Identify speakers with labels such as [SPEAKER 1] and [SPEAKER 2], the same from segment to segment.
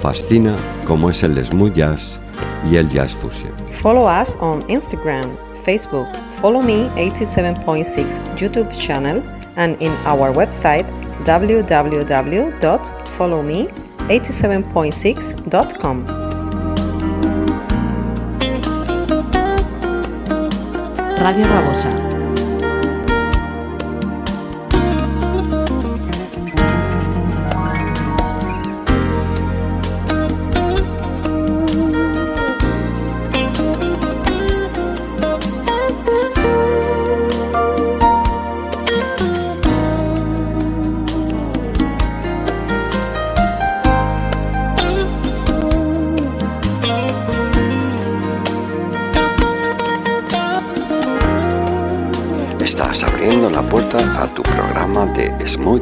[SPEAKER 1] fascina, como es el smooth jazz y el jazz fusion.
[SPEAKER 2] Follow us on Instagram, Facebook, Follow Me 87.6 YouTube channel, and in our website www.followme87.6.com.
[SPEAKER 3] Radio Rabosa.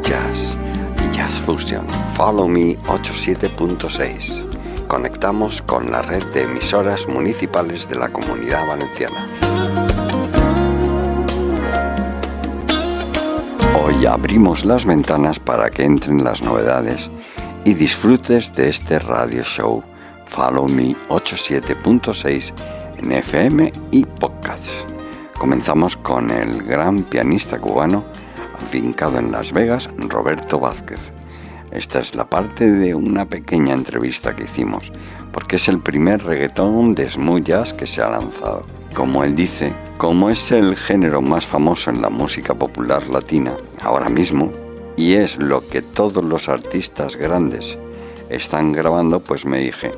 [SPEAKER 1] Jazz y Jazz Fusion. Follow Me 87.6. Conectamos con la red de emisoras municipales de la Comunidad Valenciana. Hoy abrimos las ventanas para que entren las novedades y disfrutes de este radio show Follow Me 87.6 en FM y podcasts. Comenzamos con el gran pianista cubano en Las Vegas, Roberto Vázquez. Esta es la parte de una pequeña entrevista que hicimos, porque es el primer reggaetón de smooth jazz que se ha lanzado. Como él dice, como es el género más famoso en la música popular latina ahora mismo, y es lo que todos los artistas grandes están grabando, pues me dije,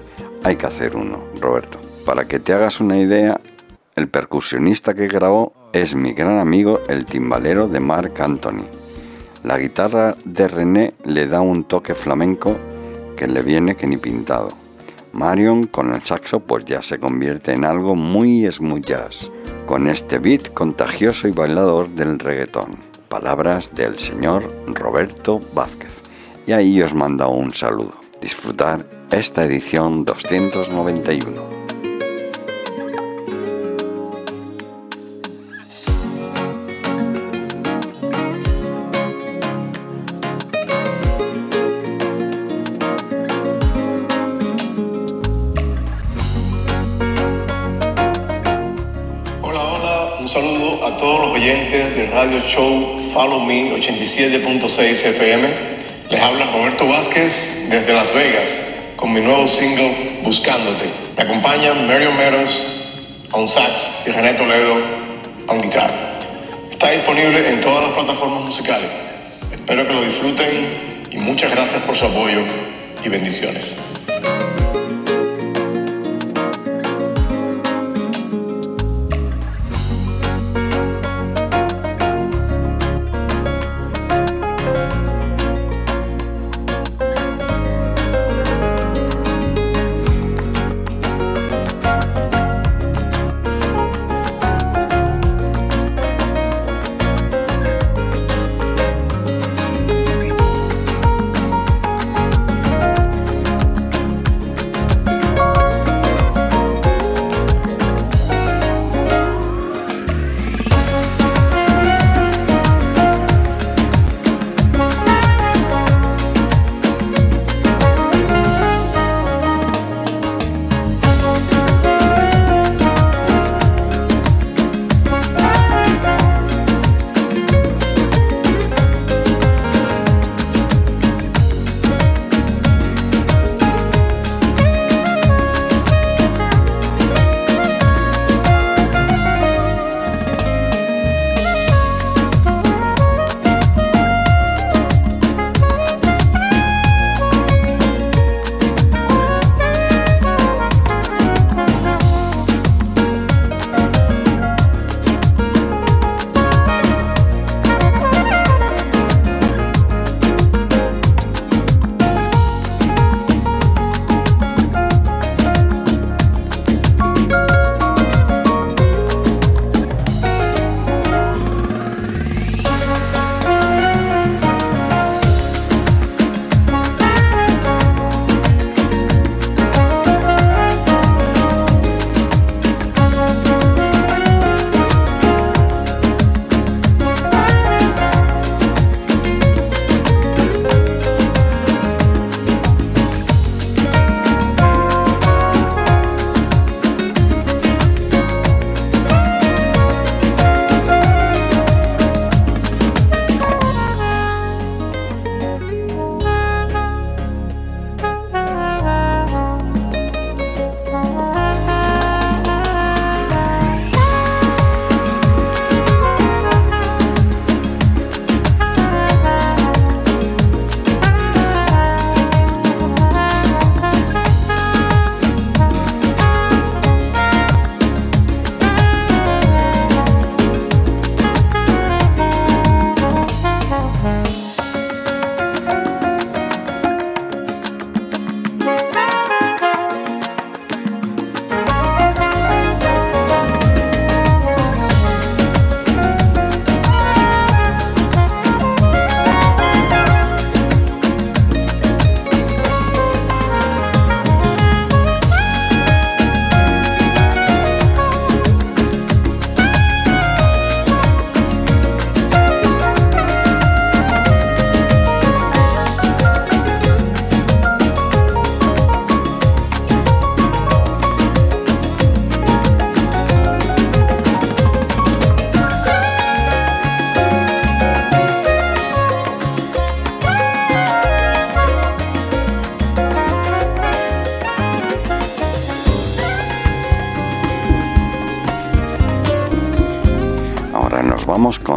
[SPEAKER 1] hay que hacer uno, Roberto. Para que te hagas una idea, el percusionista que grabó es mi gran amigo el timbalero de Mark Anthony. La guitarra de René le da un toque flamenco que le viene que ni pintado. Marion con el saxo pues ya se convierte en algo muy smooth jazz, con este beat contagioso y bailador del reggaetón. Palabras del señor Roberto Vázquez. Y ahí os mando un saludo. Disfrutar esta edición 291.
[SPEAKER 4] Oyentes del radio show Follow Me 87.6 FM. Les habla Roberto Vázquez desde Las Vegas con mi nuevo single Buscándote. Me acompañan Marion Meadows a un sax y René Toledo a un guitarra. Está disponible en todas las plataformas musicales. Espero que lo disfruten y muchas gracias por su apoyo y bendiciones.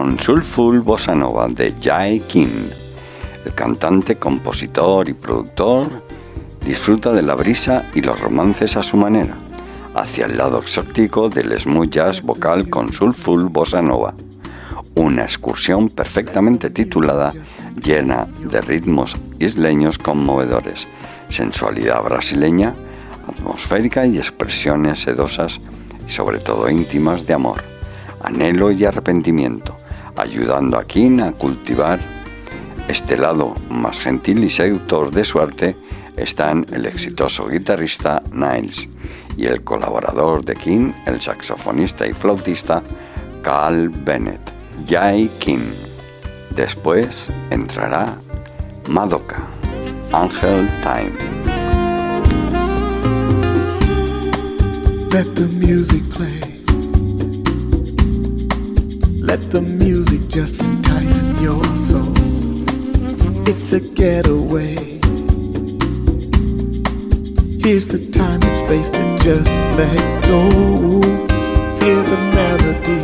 [SPEAKER 1] Con Soulful Bossa Nova de Jai King. El cantante, compositor y productor disfruta de la brisa y los romances a su manera, hacia el lado exótico del smooth jazz vocal con Soulful Bossa Nova. Una excursión perfectamente titulada, llena de ritmos isleños conmovedores, sensualidad brasileña, atmosférica y expresiones sedosas y sobre todo íntimas de amor, anhelo y arrepentimiento, ayudando a King a cultivar este lado más gentil y seductor de su arte están el exitoso guitarrista Niles y el colaborador de King, el saxofonista y flautista Carl Bennett, Jai King. Después entrará Madoka, Angel Time.
[SPEAKER 5] Let the music play. Let the music just entice your soul. It's a getaway. Here's the time and space to just let go. Hear the melody.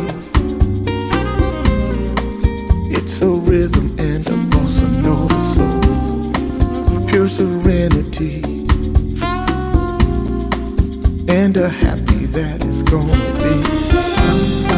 [SPEAKER 5] It's a rhythm and a bossa nova soul. Pure serenity and a happy that is gonna be.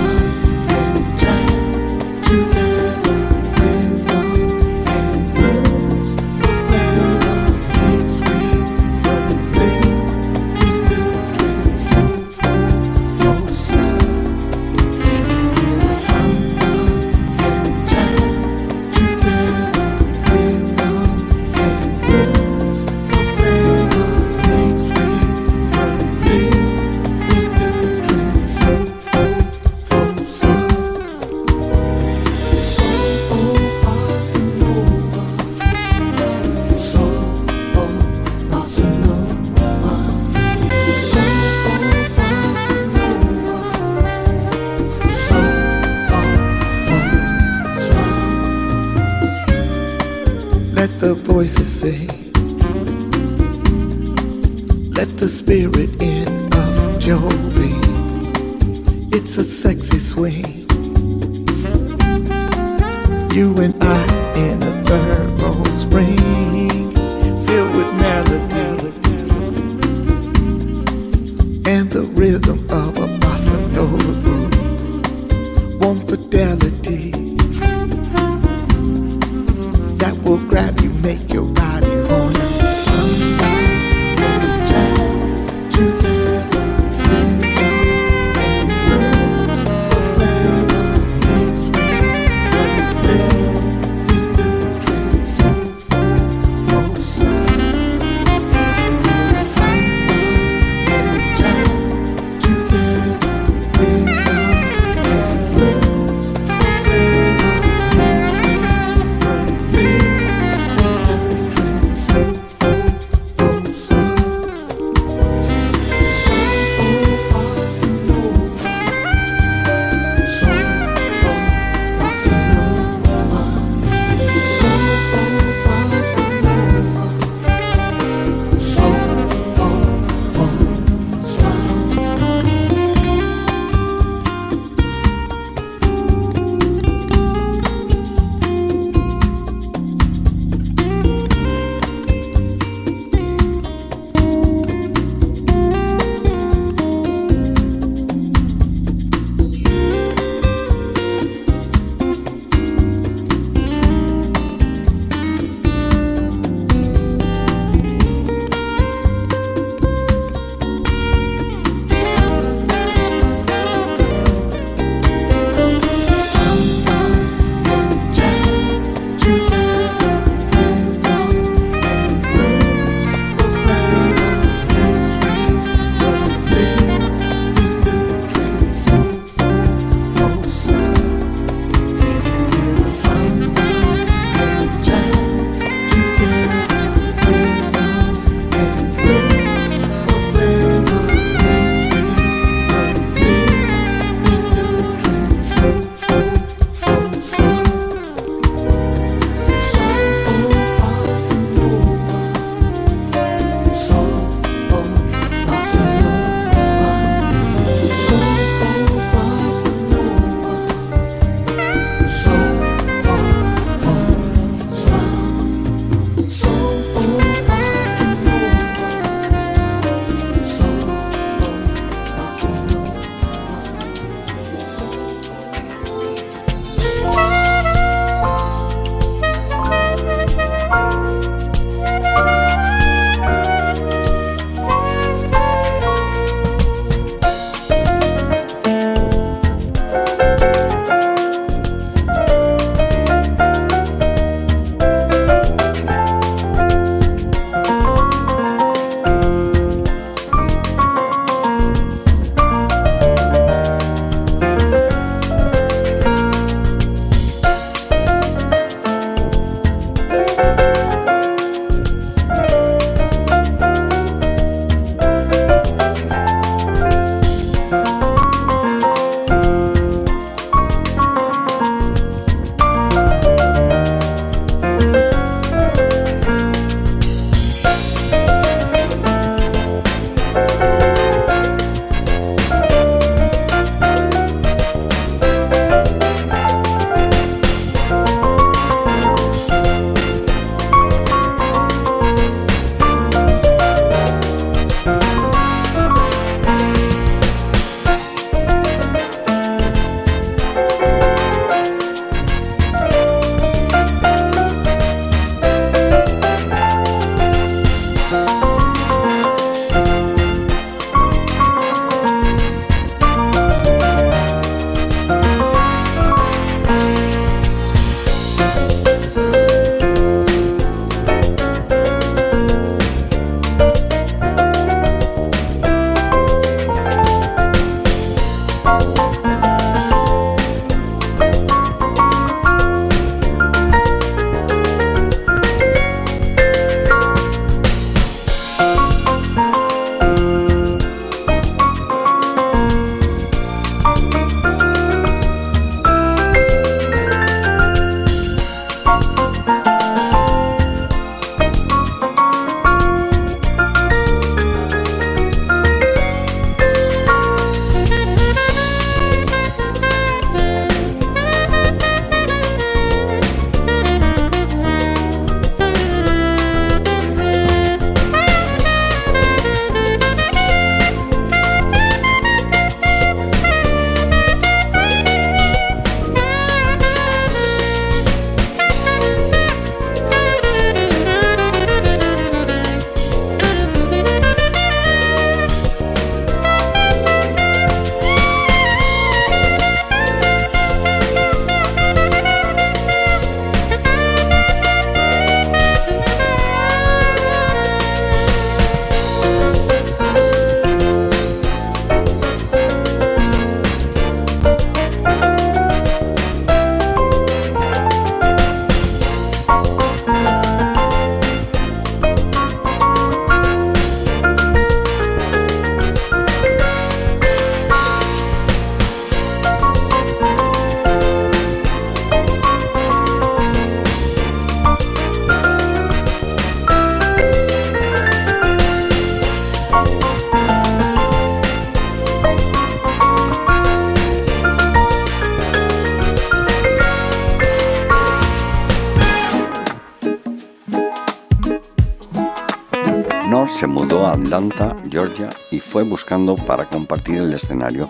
[SPEAKER 1] Buscando para compartir el escenario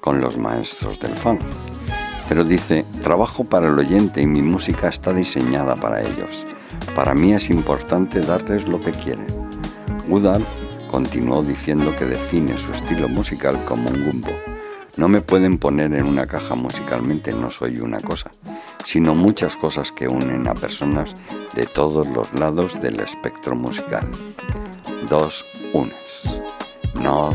[SPEAKER 1] con los maestros del funk. Pero dice, trabajo para el oyente y mi música está diseñada para ellos. Para mí es importante darles lo que quieren. Woodall continuó diciendo que define su estilo musical como un gumbo. No me pueden poner en una caja musicalmente, no soy una cosa, sino muchas cosas que unen a personas de todos los lados del espectro musical. Dos unes. Nor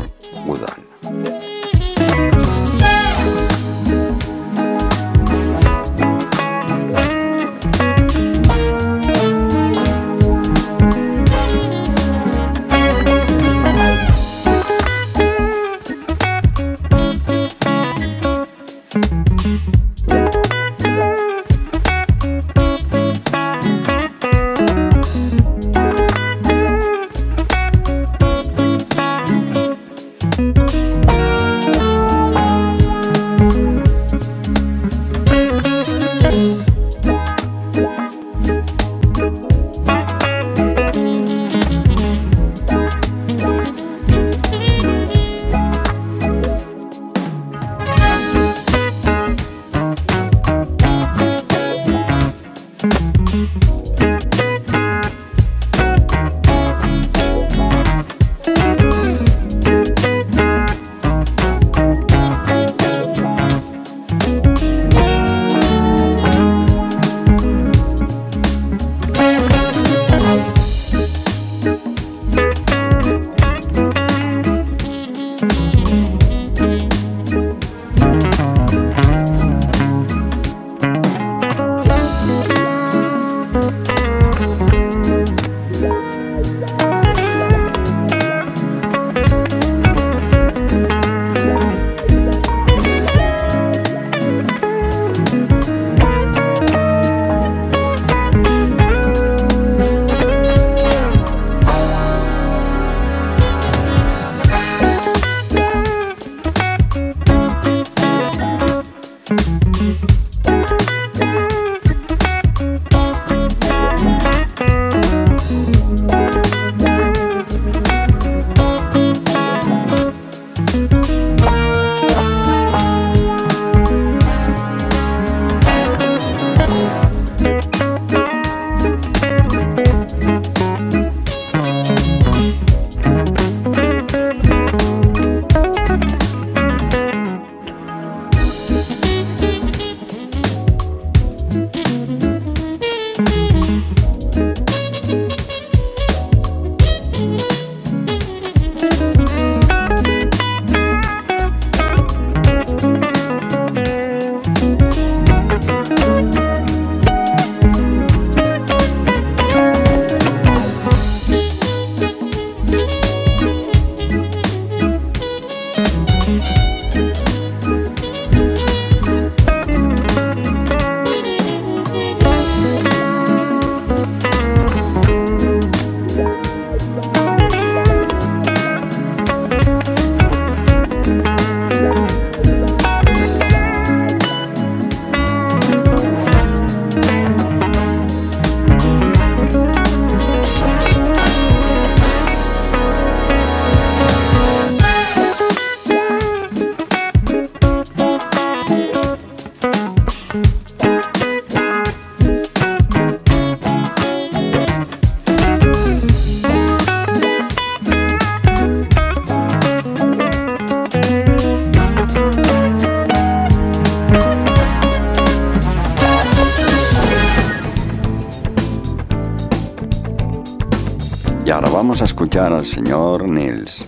[SPEAKER 1] escuchar al señor Nils,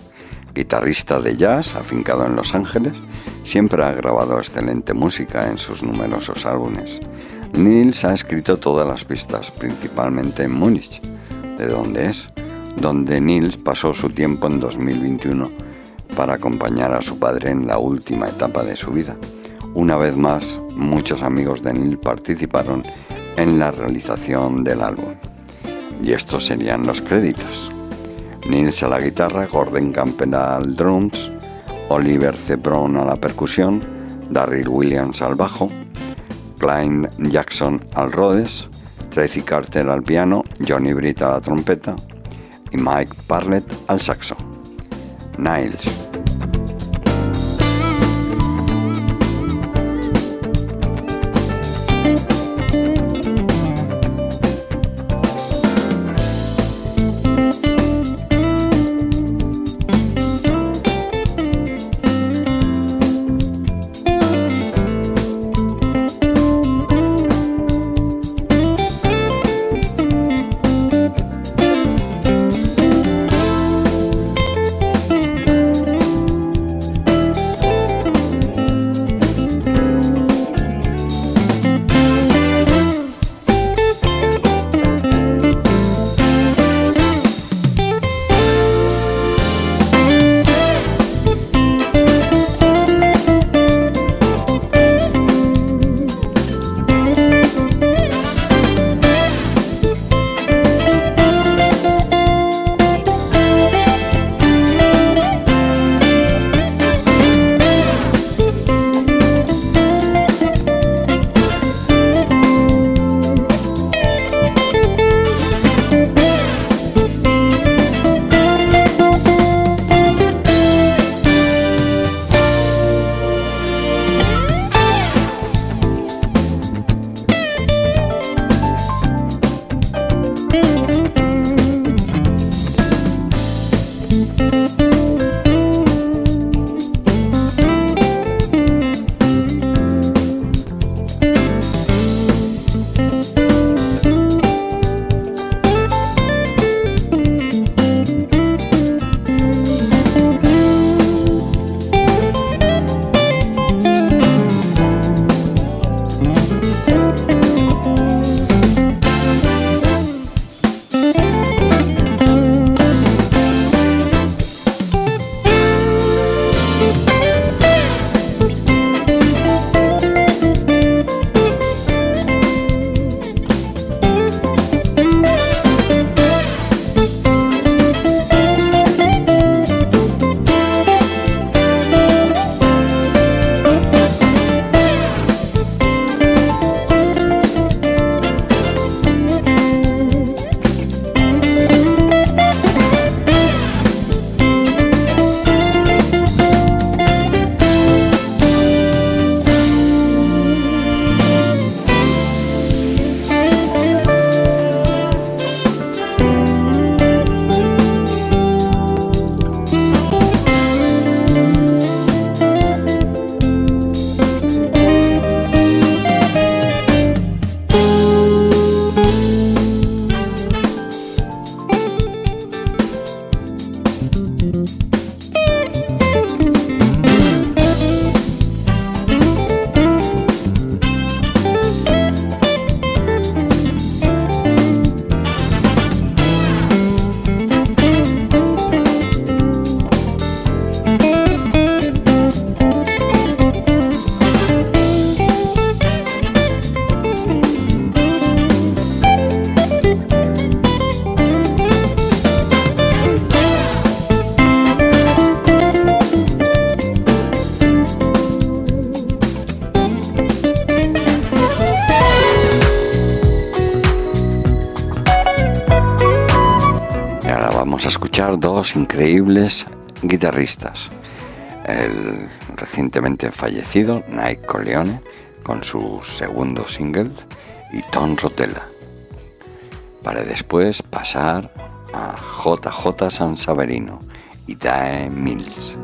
[SPEAKER 1] guitarrista de jazz afincado en Los Ángeles. Siempre ha grabado excelente música en sus numerosos álbumes. Nils ha escrito todas las pistas, principalmente en Múnich, de donde es, donde Nils pasó su tiempo en 2021 para acompañar a su padre en la última etapa de su vida. Una vez más, muchos amigos de Nils participaron en la realización del álbum. Y estos serían los créditos. Nils a la guitarra, Gordon Campbell al drums, Oliver Zebron a la percusión, Darryl Williams al bajo, Klein Jackson al Rhodes, Tracy Carter al piano, Johnny Britt a la trompeta, y Mike Barlett al saxo. Niles. Increíbles guitarristas. El recientemente fallecido Nike Coleone con su segundo single y Tom Rotella. Para después pasar a JJ San Saverino y Dae Mills.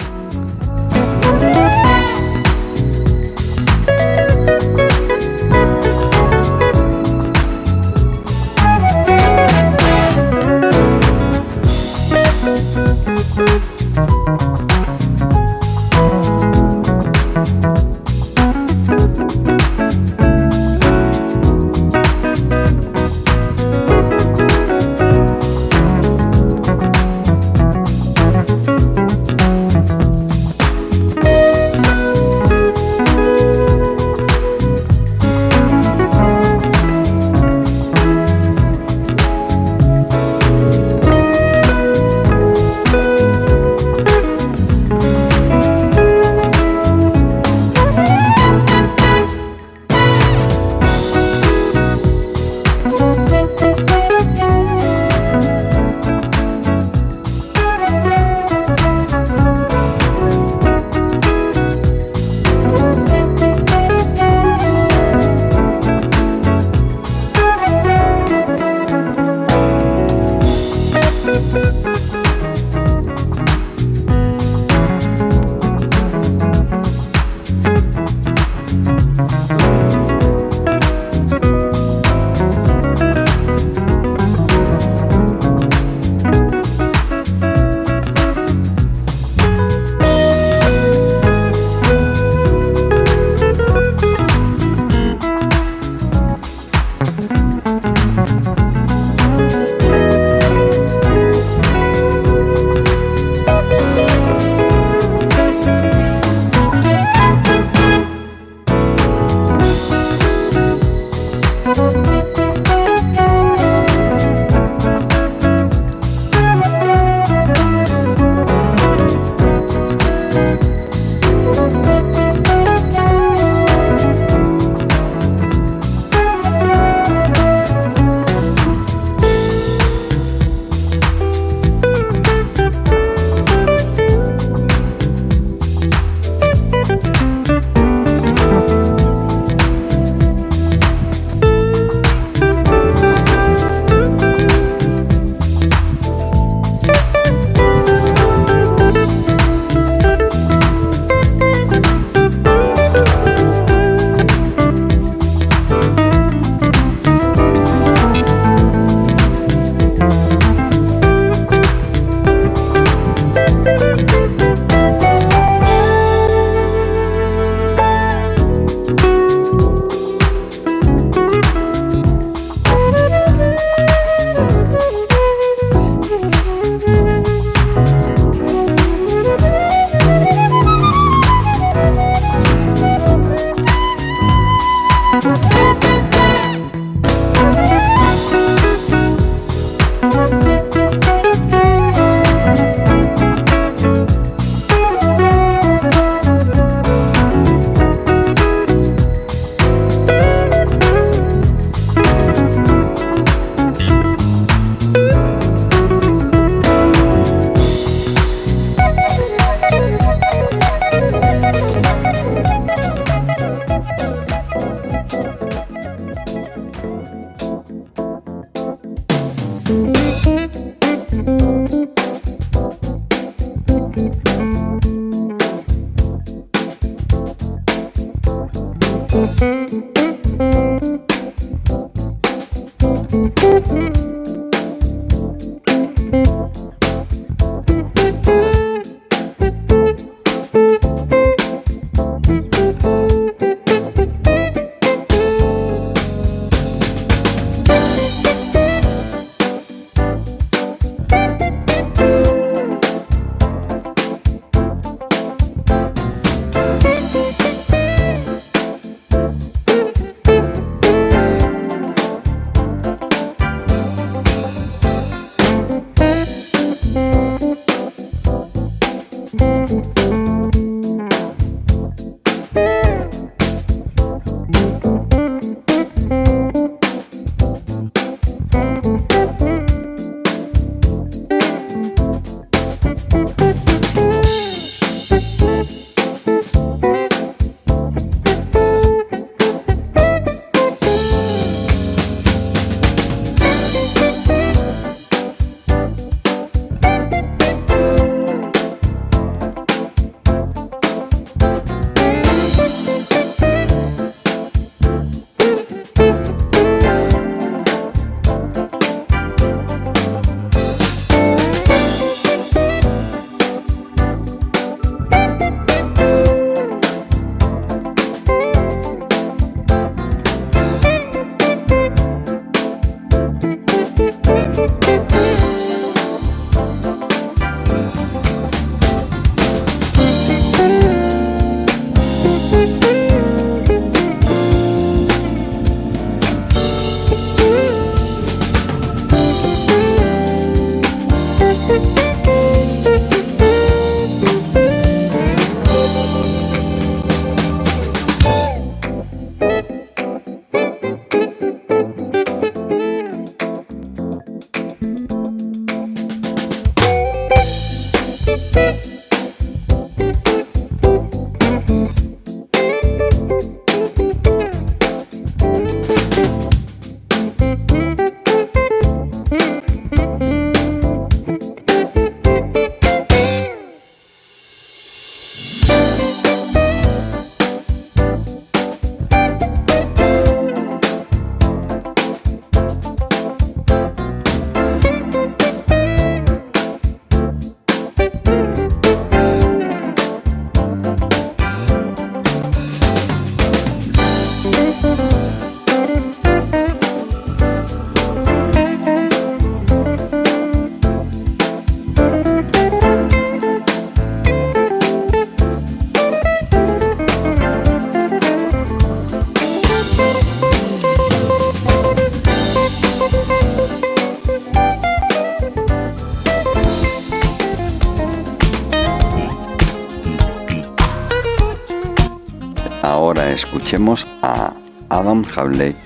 [SPEAKER 1] Escuchemos a Adam Havley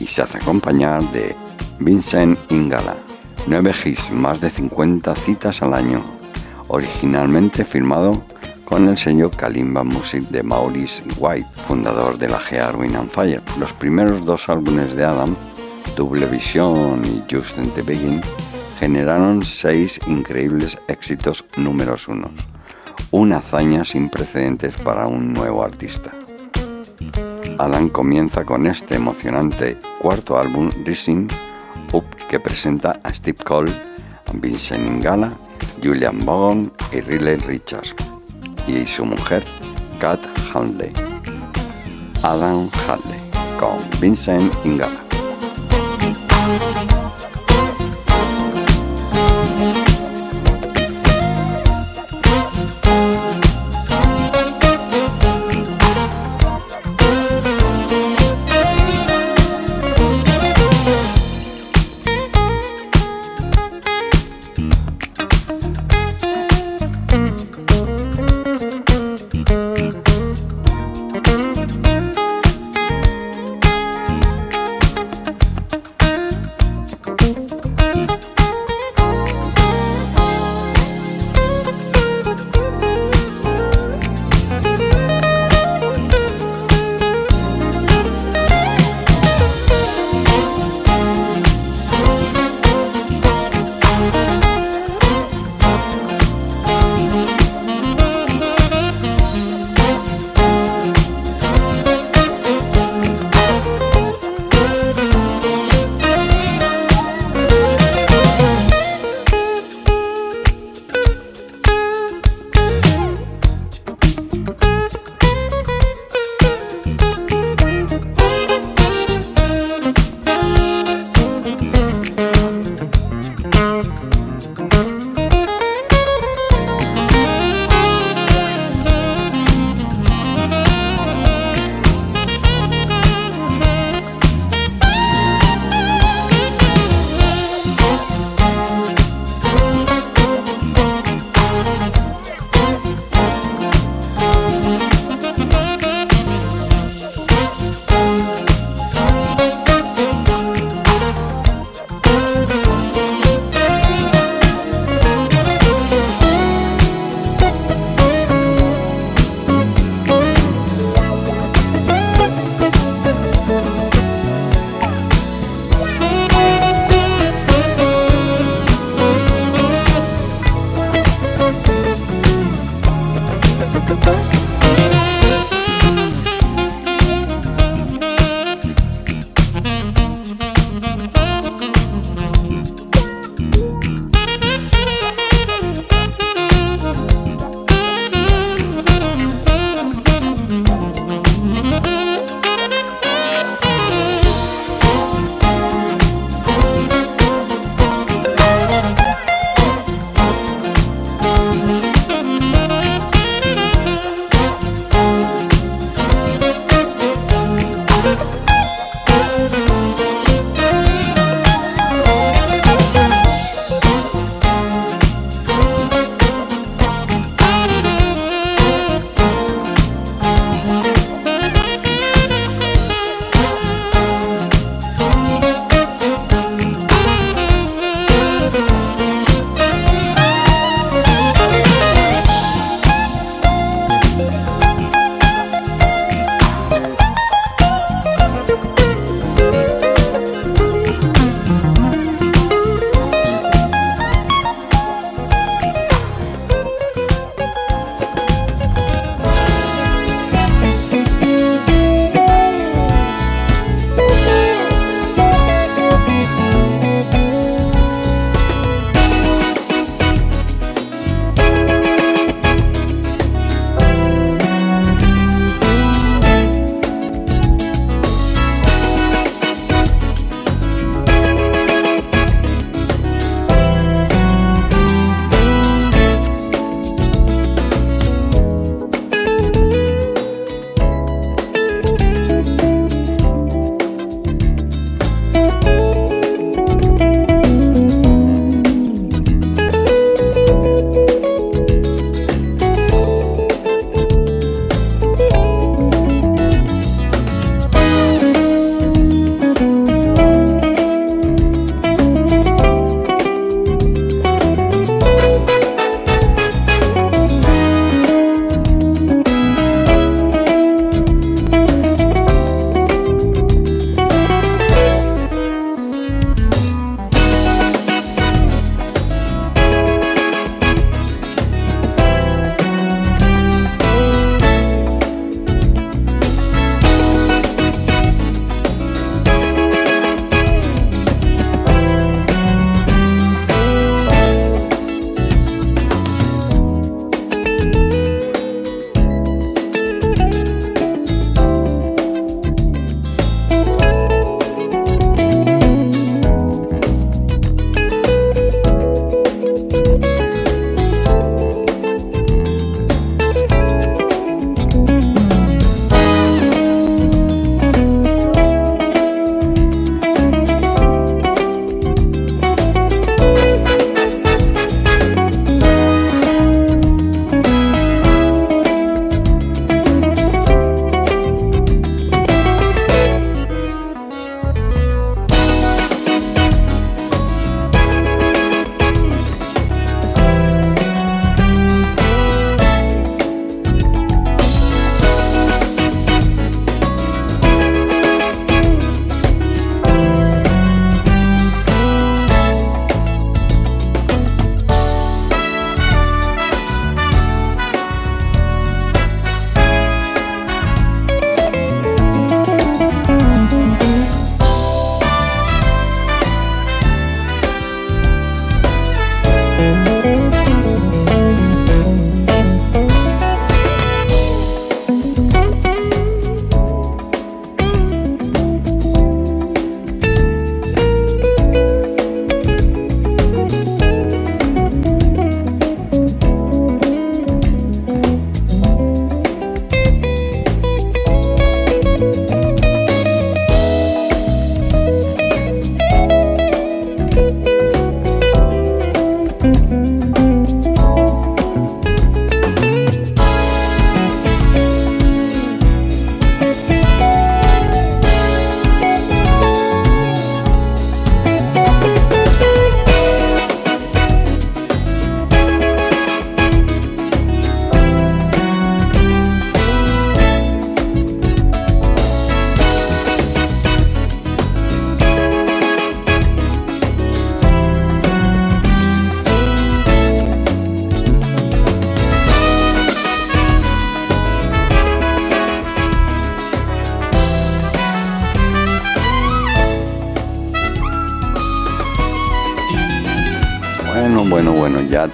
[SPEAKER 1] y se hace acompañar de Vincent Ingala. Nueve hits, más de 50 citas al año. Originalmente firmado con el sello Kalimba Music de Maurice White, fundador de la Gear Win and Fire. Los primeros dos álbumes de Adam, Double Vision y Just in the Beginning, generaron seis increíbles éxitos números unos. Una hazaña sin precedentes para un nuevo artista. Adam comienza con este emocionante cuarto álbum, Rising Up, que presenta a Steve Cole, Vincent Ingala, Julian Bogon y Riley Richards, y su mujer, Kat Handley. Adam Hadley, con Vincent Ingala.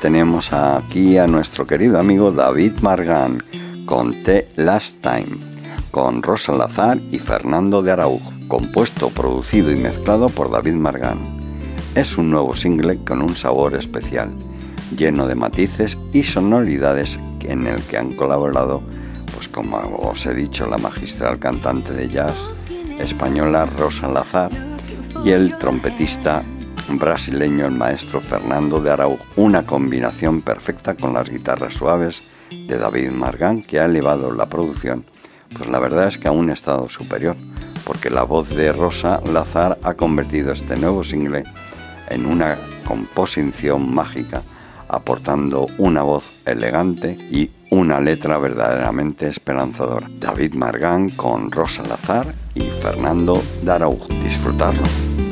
[SPEAKER 1] Tenemos aquí a nuestro querido amigo David Margan con The Last Time, con Rosa Lazar y Fernando de Araujo, compuesto, producido y mezclado por David Margan. Es un nuevo single con un sabor especial, lleno de matices y sonoridades en el que han colaborado, pues como os he dicho, la magistral cantante de jazz española Rosa Lazar y el trompetista brasileño el maestro Fernando de Araujo, una combinación perfecta con las guitarras suaves de David Margán que ha elevado la producción, pues la verdad es que a un estado superior, porque la voz de Rosa Lazar ha convertido este nuevo single en una composición mágica, aportando una voz elegante y una letra verdaderamente esperanzadora. David Margán con Rosa Lazar y Fernando de Araujo. Disfrutarlo.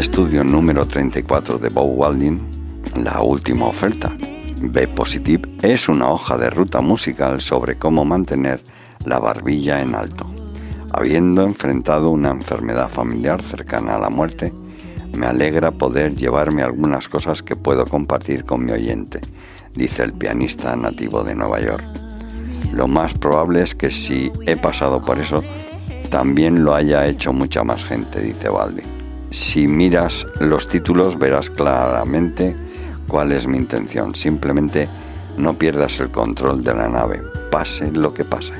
[SPEAKER 1] Estudio número 34 de Bob Walding, la última oferta, B Positive, es una hoja de ruta musical sobre cómo mantener la barbilla en alto. Habiendo enfrentado una enfermedad familiar cercana a la muerte, me alegra poder llevarme algunas cosas que puedo compartir con mi oyente, dice el pianista nativo de Nueva York. Lo más probable es que si he pasado por eso, también lo haya hecho mucha más gente, dice Walding. Si miras los títulos verás claramente cuál es mi intención. Simplemente no pierdas el control de la nave, pase lo que pase.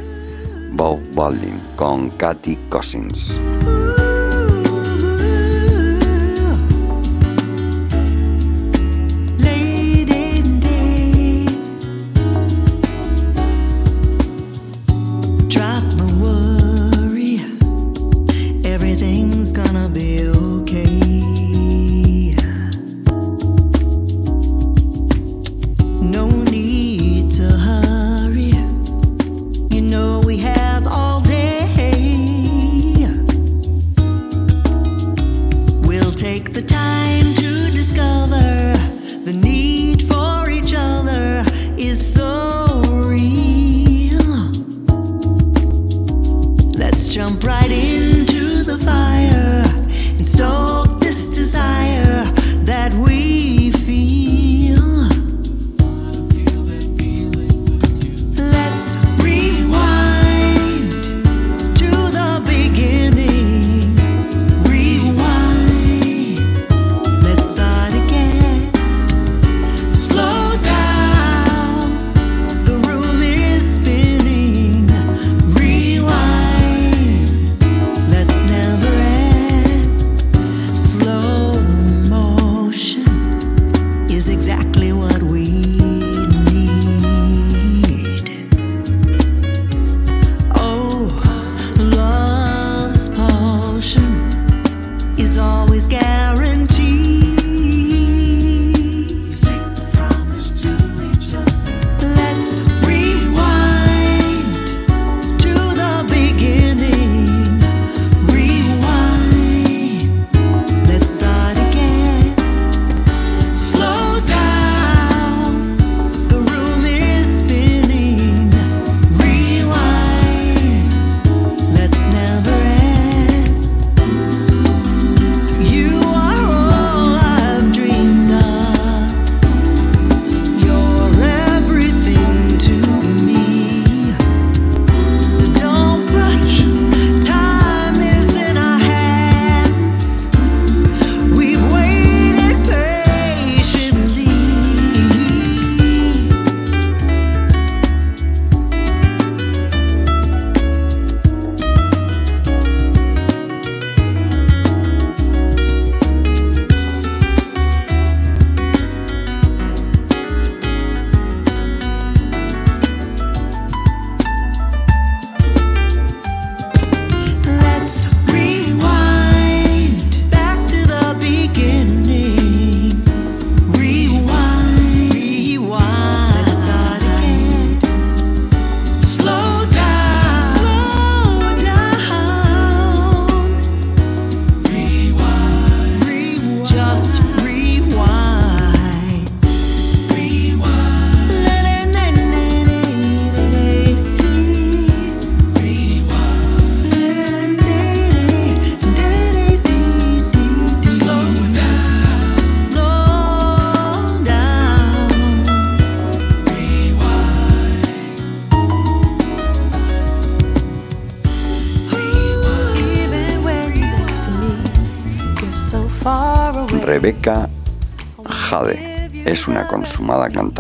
[SPEAKER 1] Bob Walding con Katy Cousins.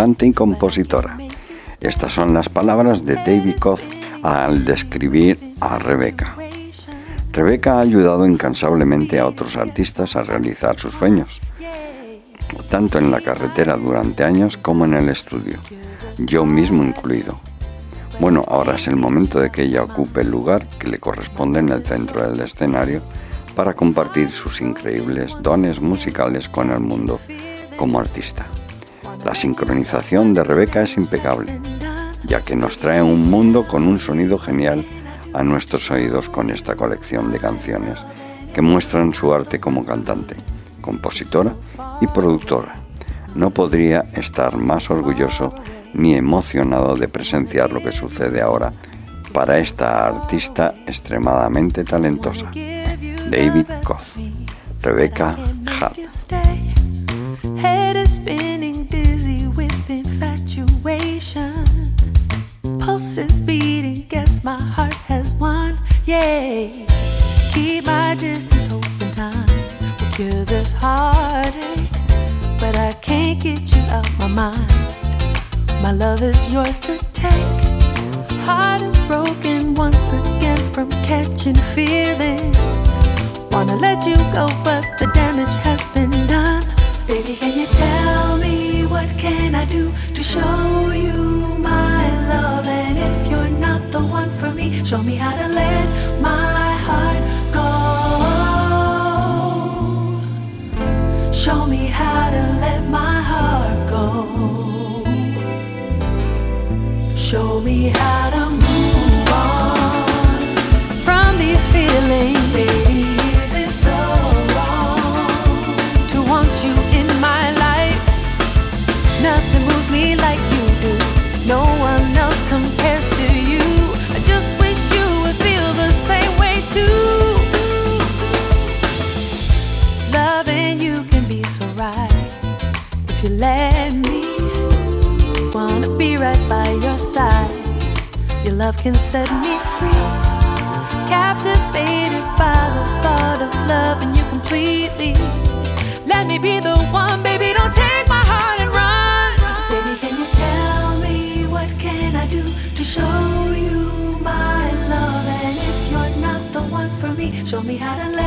[SPEAKER 1] Cantante y compositora. Estas son las palabras de David Koz al describir a Rebecca. Rebecca ha ayudado incansablemente a otros artistas a realizar sus sueños, tanto en la carretera durante años como en el estudio, yo mismo incluido. Bueno, ahora es el momento de que ella ocupe el lugar que le corresponde en el centro del escenario para compartir sus increíbles dones musicales con el mundo como artista. Sincronización de Rebeca es impecable, ya que nos trae un mundo con un sonido genial a nuestros oídos con esta colección de canciones que muestran su arte como cantante, compositora y productora. No podría estar más orgulloso ni emocionado de presenciar lo que sucede ahora para esta artista extremadamente talentosa, David Koz, Rebecca Hart.
[SPEAKER 6] Heartache. But I can't get you out my mind. My love is yours to take. Heart is broken once again from catching feelings. Wanna let you go, but the damage has been done. Baby, can you tell me what can I do to show you my love? And if you're not the one for me, show me how to let my heart Show me how love can set me free. Captivated by the thought of loving you completely. Let me be the one, baby. Don't take my heart and run. Baby, can you tell me what can I do to show you my love? And if you're not the one for me, show me how to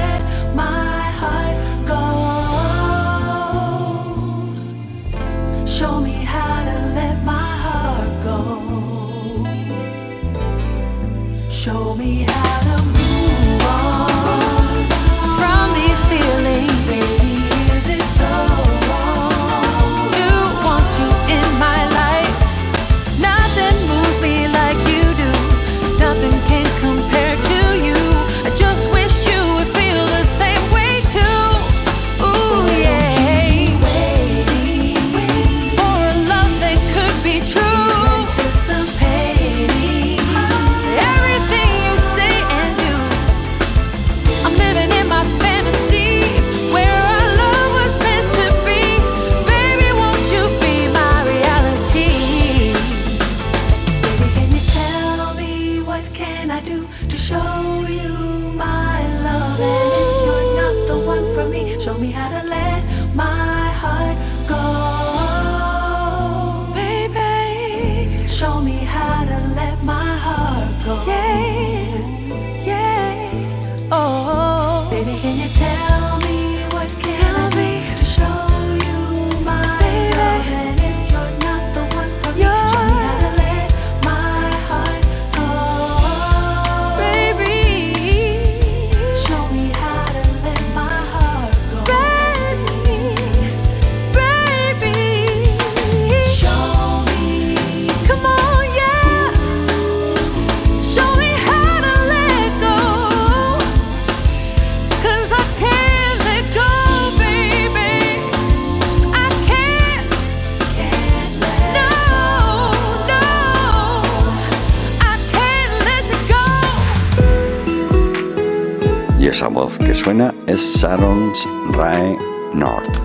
[SPEAKER 1] esa voz que suena es Sharon's Rae North.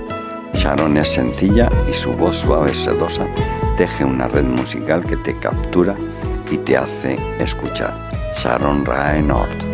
[SPEAKER 1] Sharon es sencilla y su voz suave y sedosa teje una red musical que te captura y te hace escuchar. Sharon Rae North.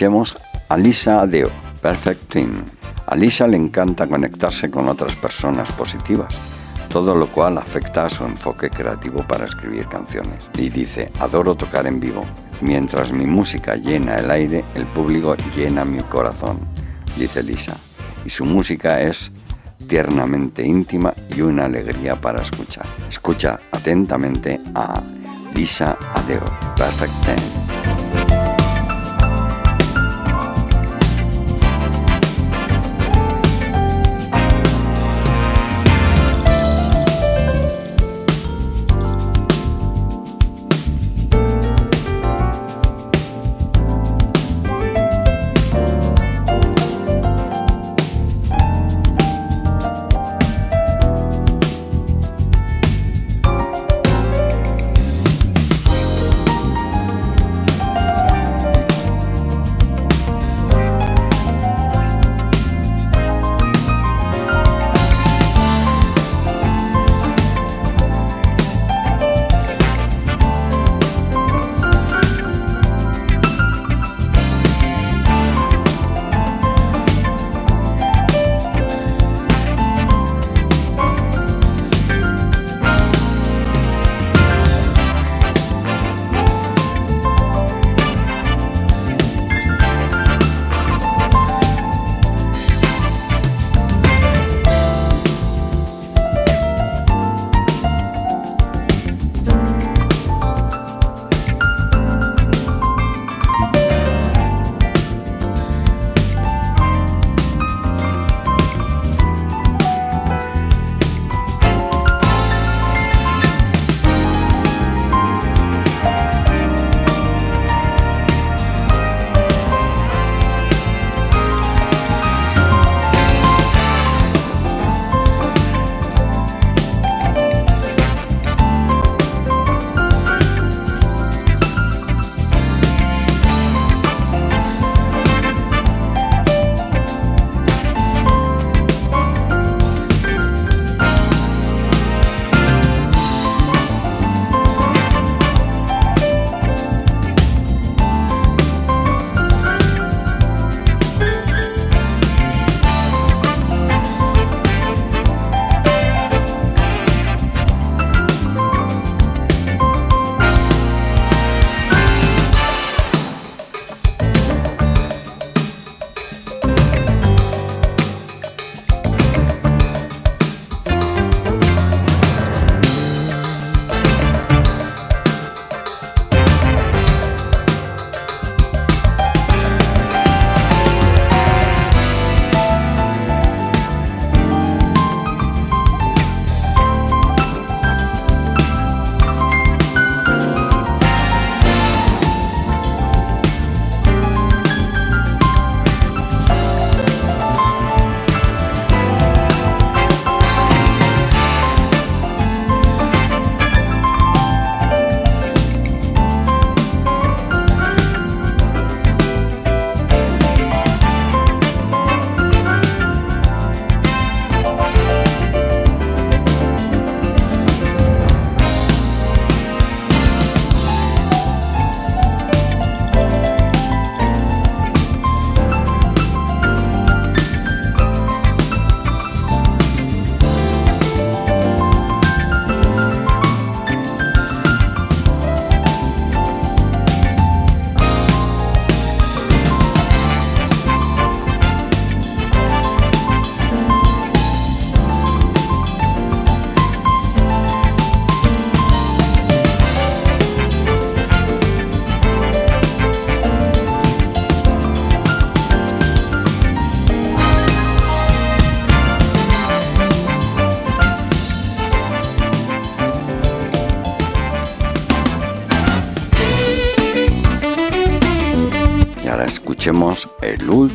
[SPEAKER 1] Escuchemos a Lisa Adeo, Perfect Twin. A Lisa le encanta conectarse con otras personas positivas, todo lo cual afecta a su enfoque creativo para escribir canciones. Y dice, adoro tocar en vivo. Mientras mi música llena el aire, el público llena mi corazón, dice Lisa. Y su música es tiernamente íntima y una alegría para escuchar. Escucha atentamente a Lisa Adeo, Perfect Ten.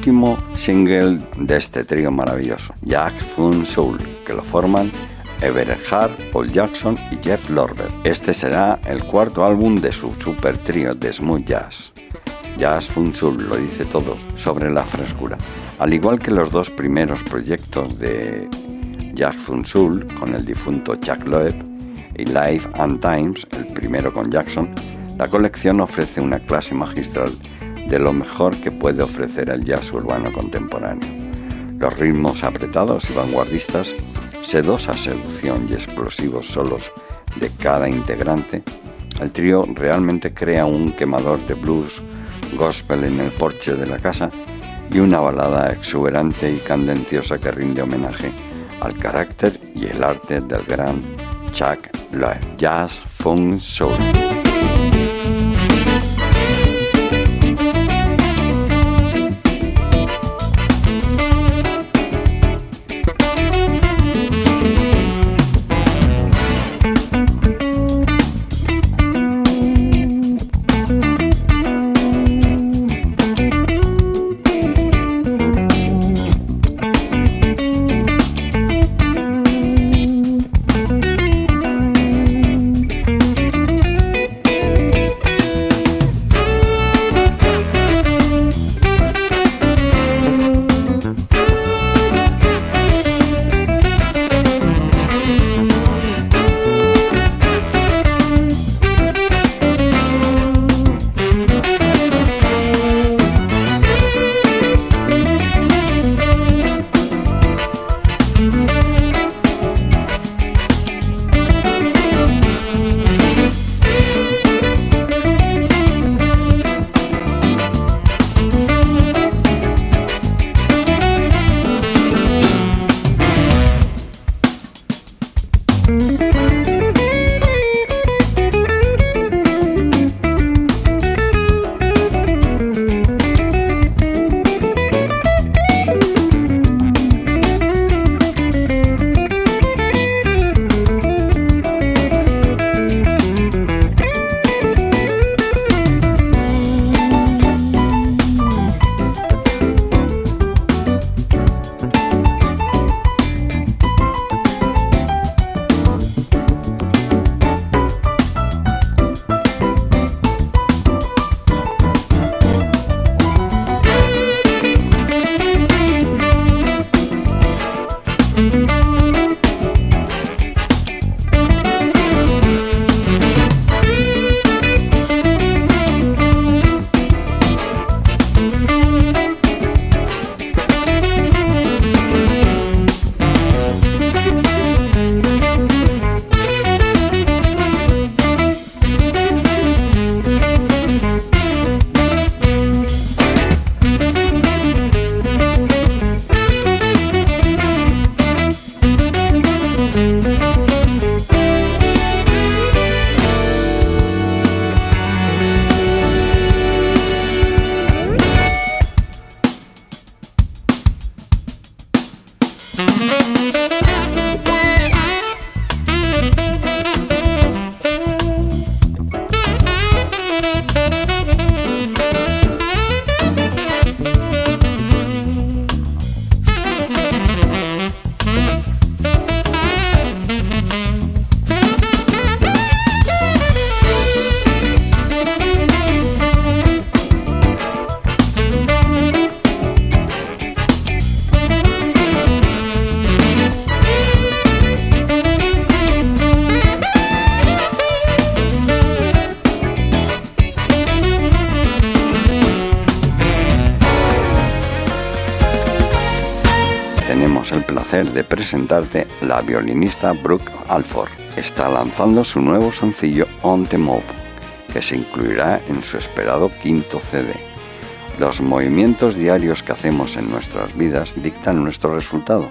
[SPEAKER 1] Último single de este trío maravilloso, Jack Fun Soul, que lo forman Everett Hart, Paul Jackson y Jeff Lorber. Este será el cuarto álbum de su super trío de smooth jazz. Jazz Fun Soul lo dice todo sobre la frescura. Al igual que los dos primeros proyectos de Jack Fun Soul con el difunto Chuck Loeb y Life and Times, el primero con Jackson, la colección ofrece una clase magistral de lo mejor que puede ofrecer el jazz urbano contemporáneo. Los ritmos apretados y vanguardistas, sedosa seducción y explosivos solos de cada integrante, el trío realmente crea un quemador de blues gospel en el porche de la casa y una balada exuberante y candenciosa que rinde homenaje al carácter y el arte del gran Chuck Loeb, Jazz Funk Soul. La violinista Brooke Alford. Está lanzando su nuevo sencillo On the Move, que se incluirá en su esperado quinto CD. Los movimientos diarios que hacemos en nuestras vidas dictan nuestro resultado.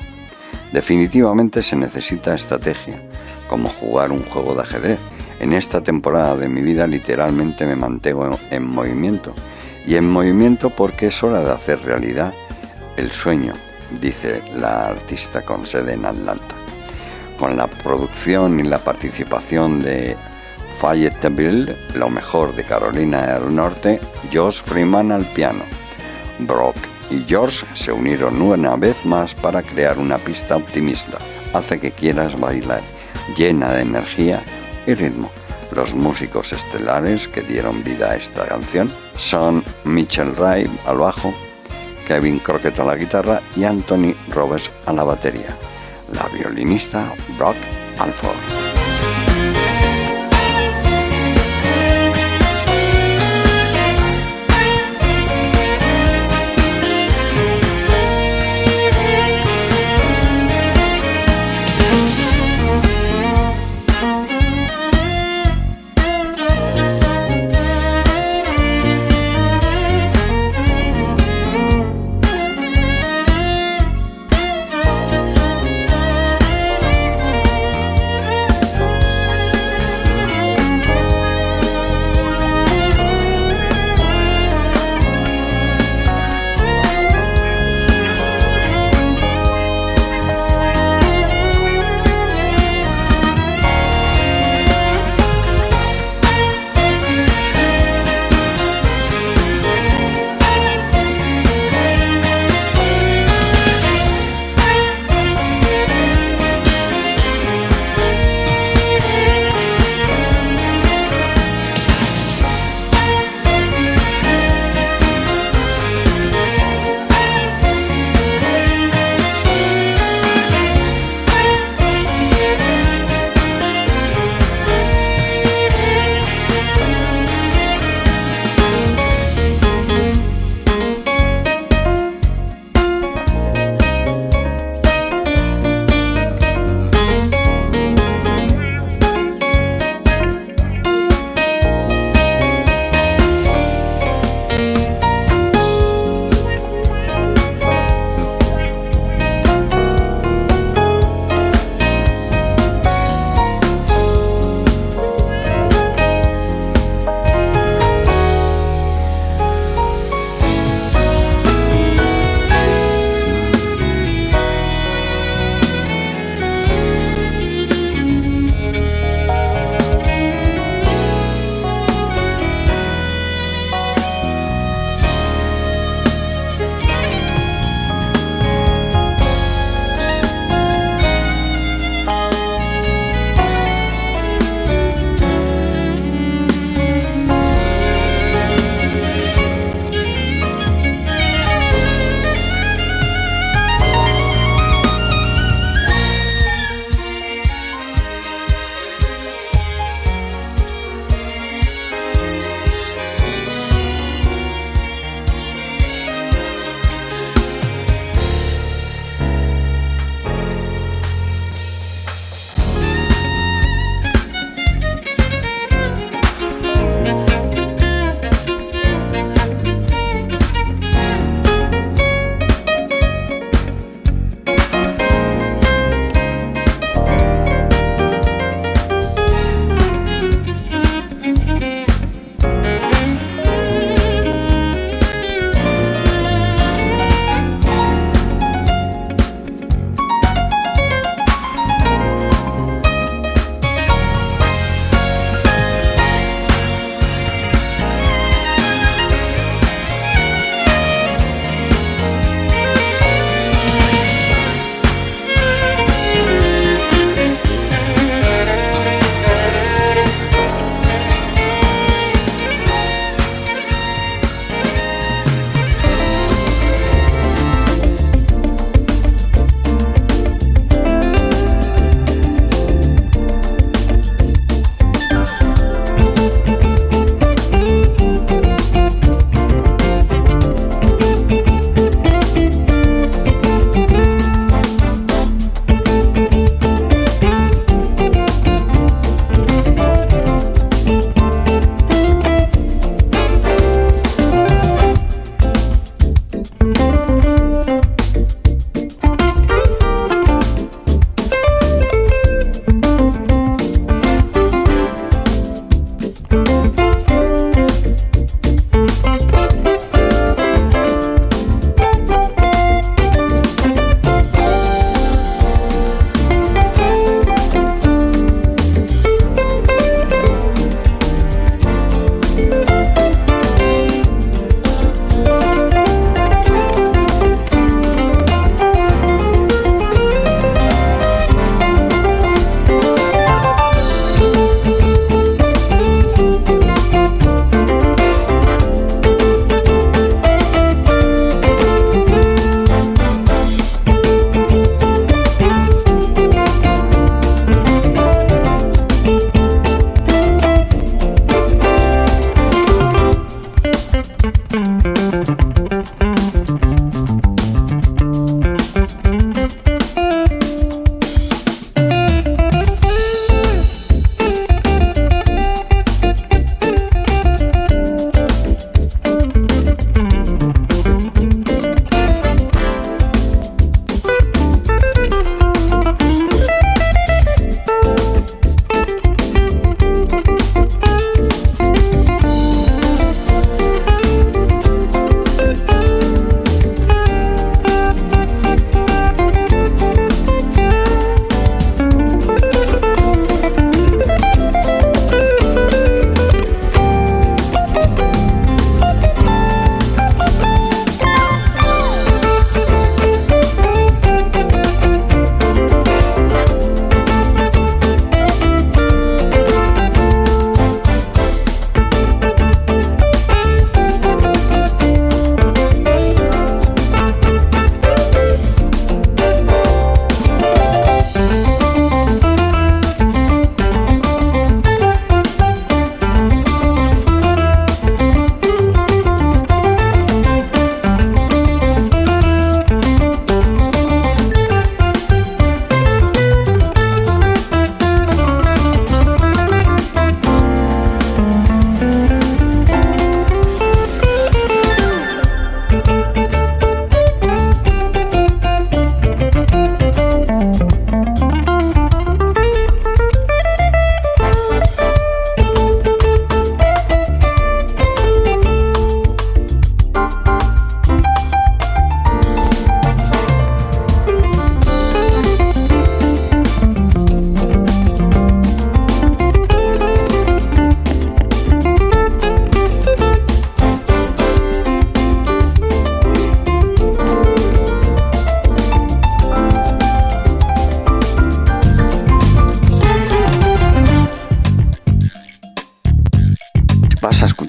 [SPEAKER 1] Definitivamente se necesita estrategia, como jugar un juego de ajedrez. En esta temporada de mi vida literalmente me mantengo en movimiento. Y en movimiento porque es hora de hacer realidad el sueño, dice la artista con sede en Atlanta. Con la producción y la participación de Fayetteville, lo mejor de Carolina del Norte, Josh Freeman al piano. Brock y George se unieron una vez más para crear una pista optimista. Hace que quieras bailar, llena de energía y ritmo. Los músicos estelares que dieron vida a esta canción son Mitchell Ray al bajo, Kevin Crockett a la guitarra y Anthony Roberts a la batería. La violinista Brock Alford.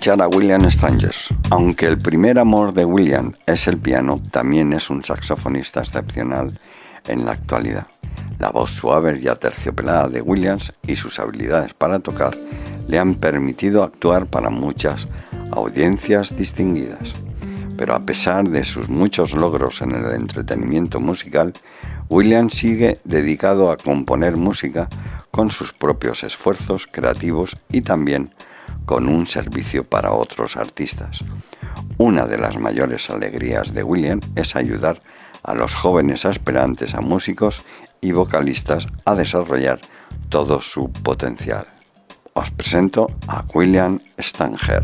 [SPEAKER 1] A William Strangers. Aunque el primer amor de William es el piano, también es un saxofonista excepcional en la actualidad. La voz suave y aterciopelada de Williams y sus habilidades para tocar le han permitido actuar para muchas audiencias distinguidas. Pero a pesar de sus muchos logros en el entretenimiento musical, Williams sigue dedicado a componer música con sus propios esfuerzos creativos y también con un servicio para otros artistas. Una de las mayores alegrías de William es ayudar a los jóvenes aspirantes a músicos y vocalistas a desarrollar todo su potencial. Os presento a William Stanger.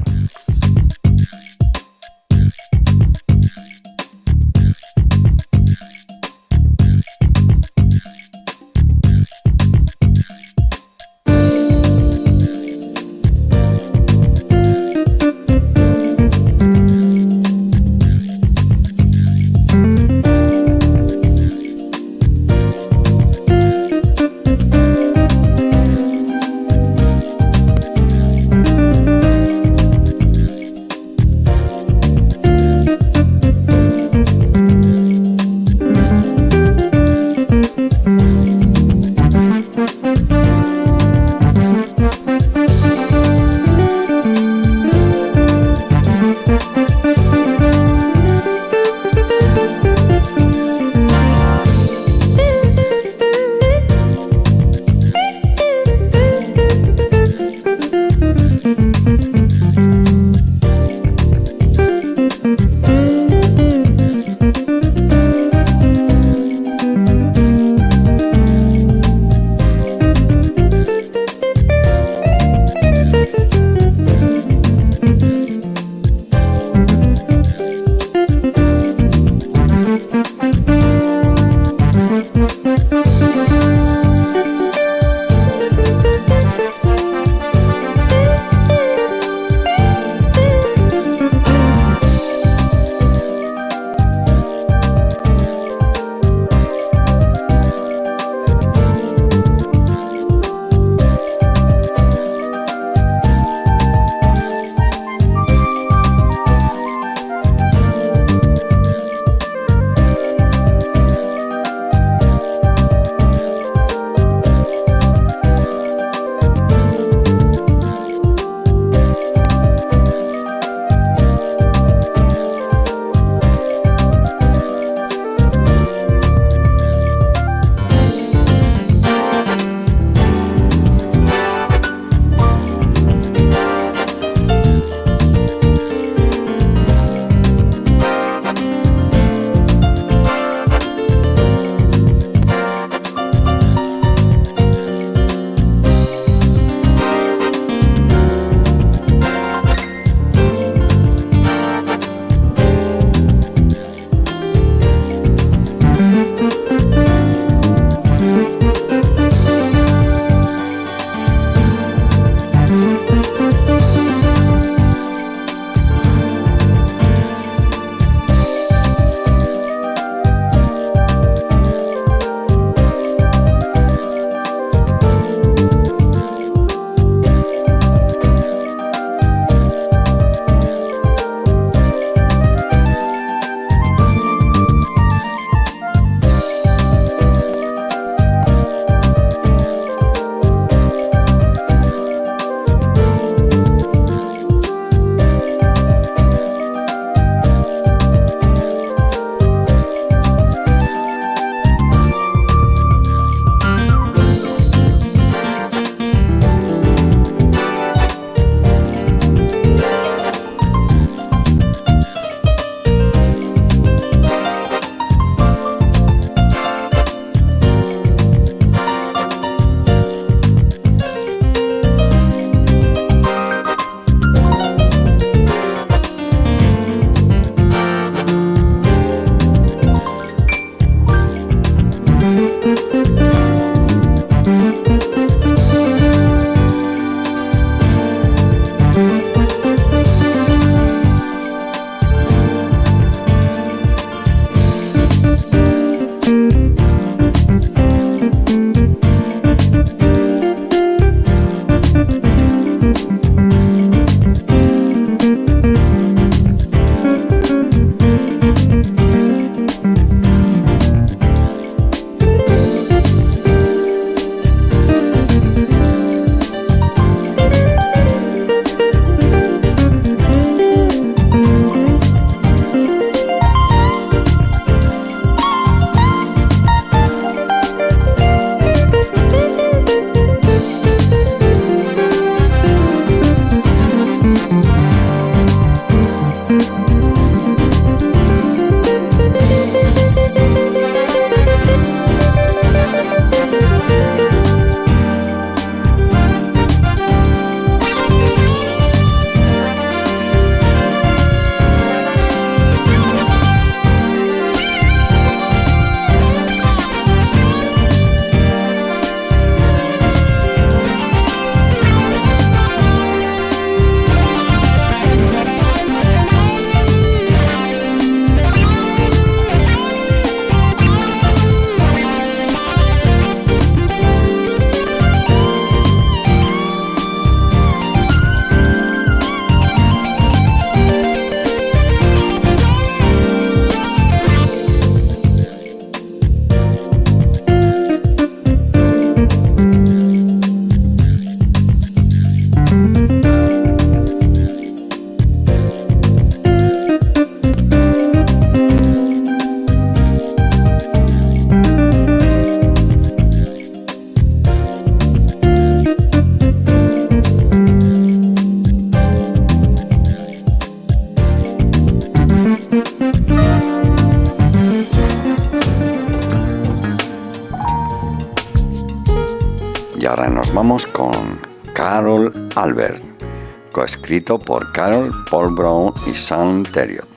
[SPEAKER 1] Por Carol, Paul Brown y Sam Terriot,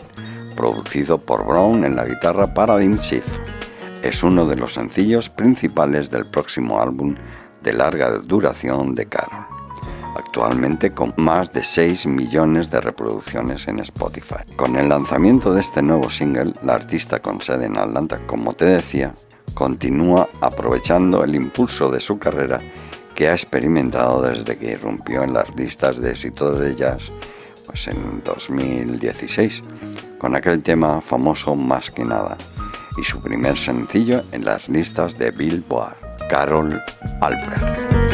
[SPEAKER 1] producido por Brown en la guitarra Paradigm Shift. Es uno de los sencillos principales del próximo álbum de larga duración de Carol, actualmente con más de 6 millones de reproducciones en Spotify. Con el lanzamiento de este nuevo single, la artista con sede en Atlanta, como te decía, continúa aprovechando el impulso de su carrera que ha experimentado desde que irrumpió en las listas de éxito de jazz pues en 2016, con aquel tema famoso Más que nada, y su primer sencillo en las listas de Billboard, Carol Albrecht.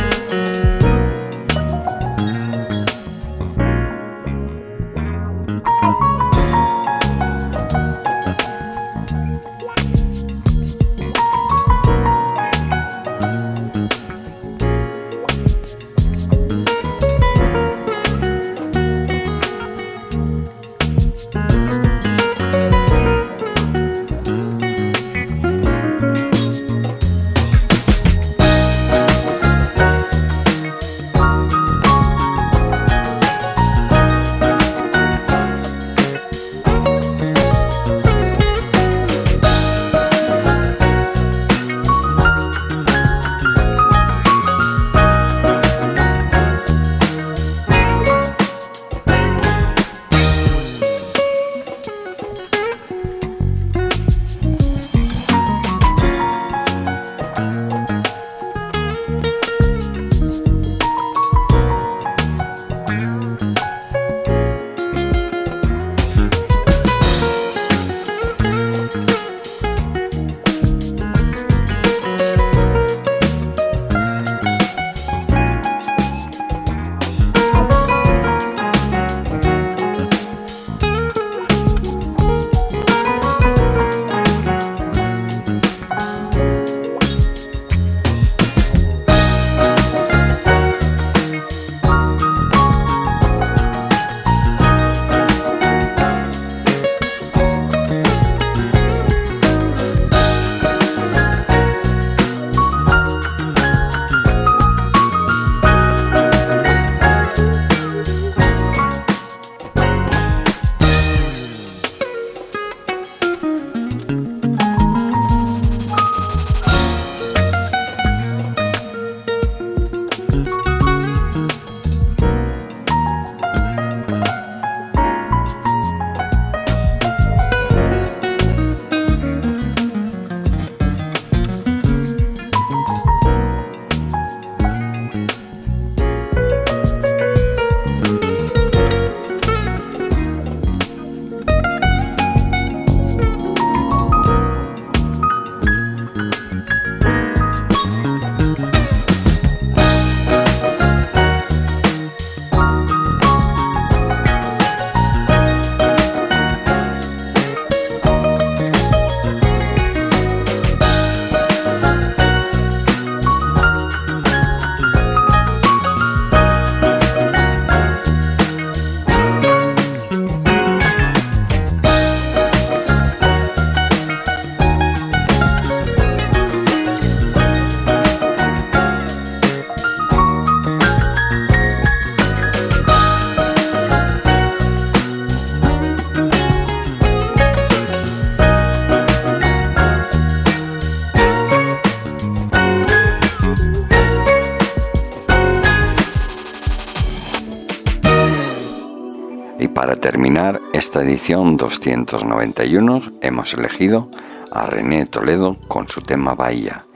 [SPEAKER 1] Esta edición 291 hemos elegido a René Toledo con su tema Bahía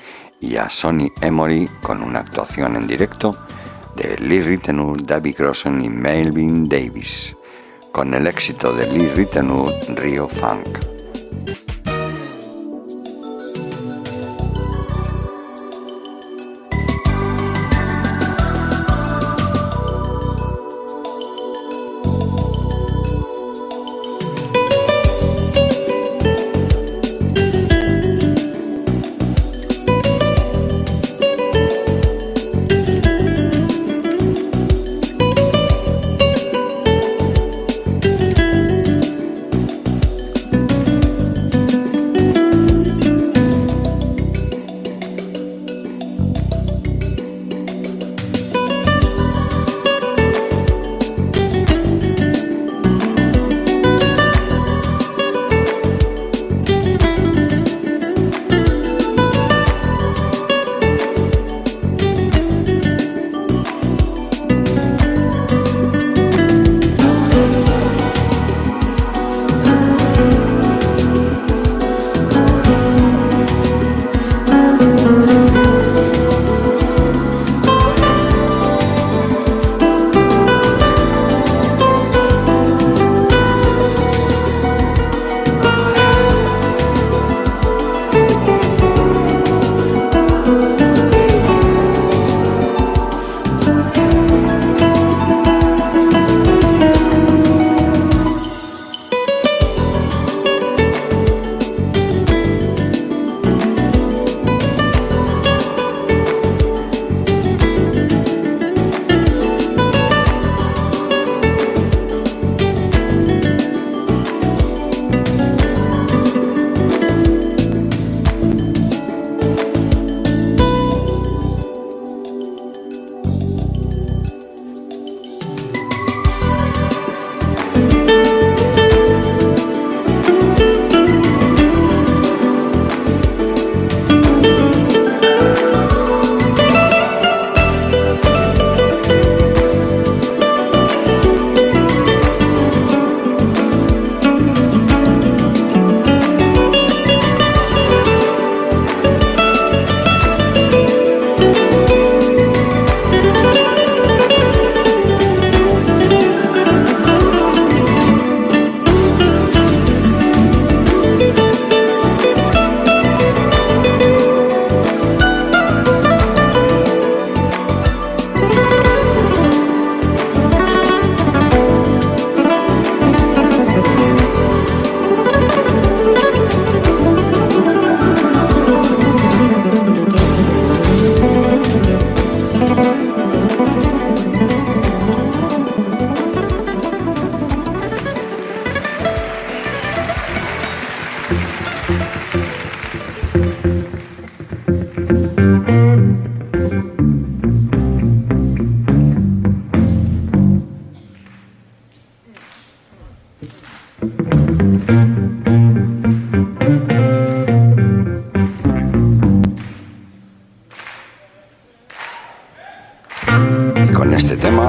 [SPEAKER 1] y a Sonny Emory con una actuación en directo de Lee Ritenour, David Grossen y Melvin Davis, con el éxito de Lee Ritenour, Rio Funk.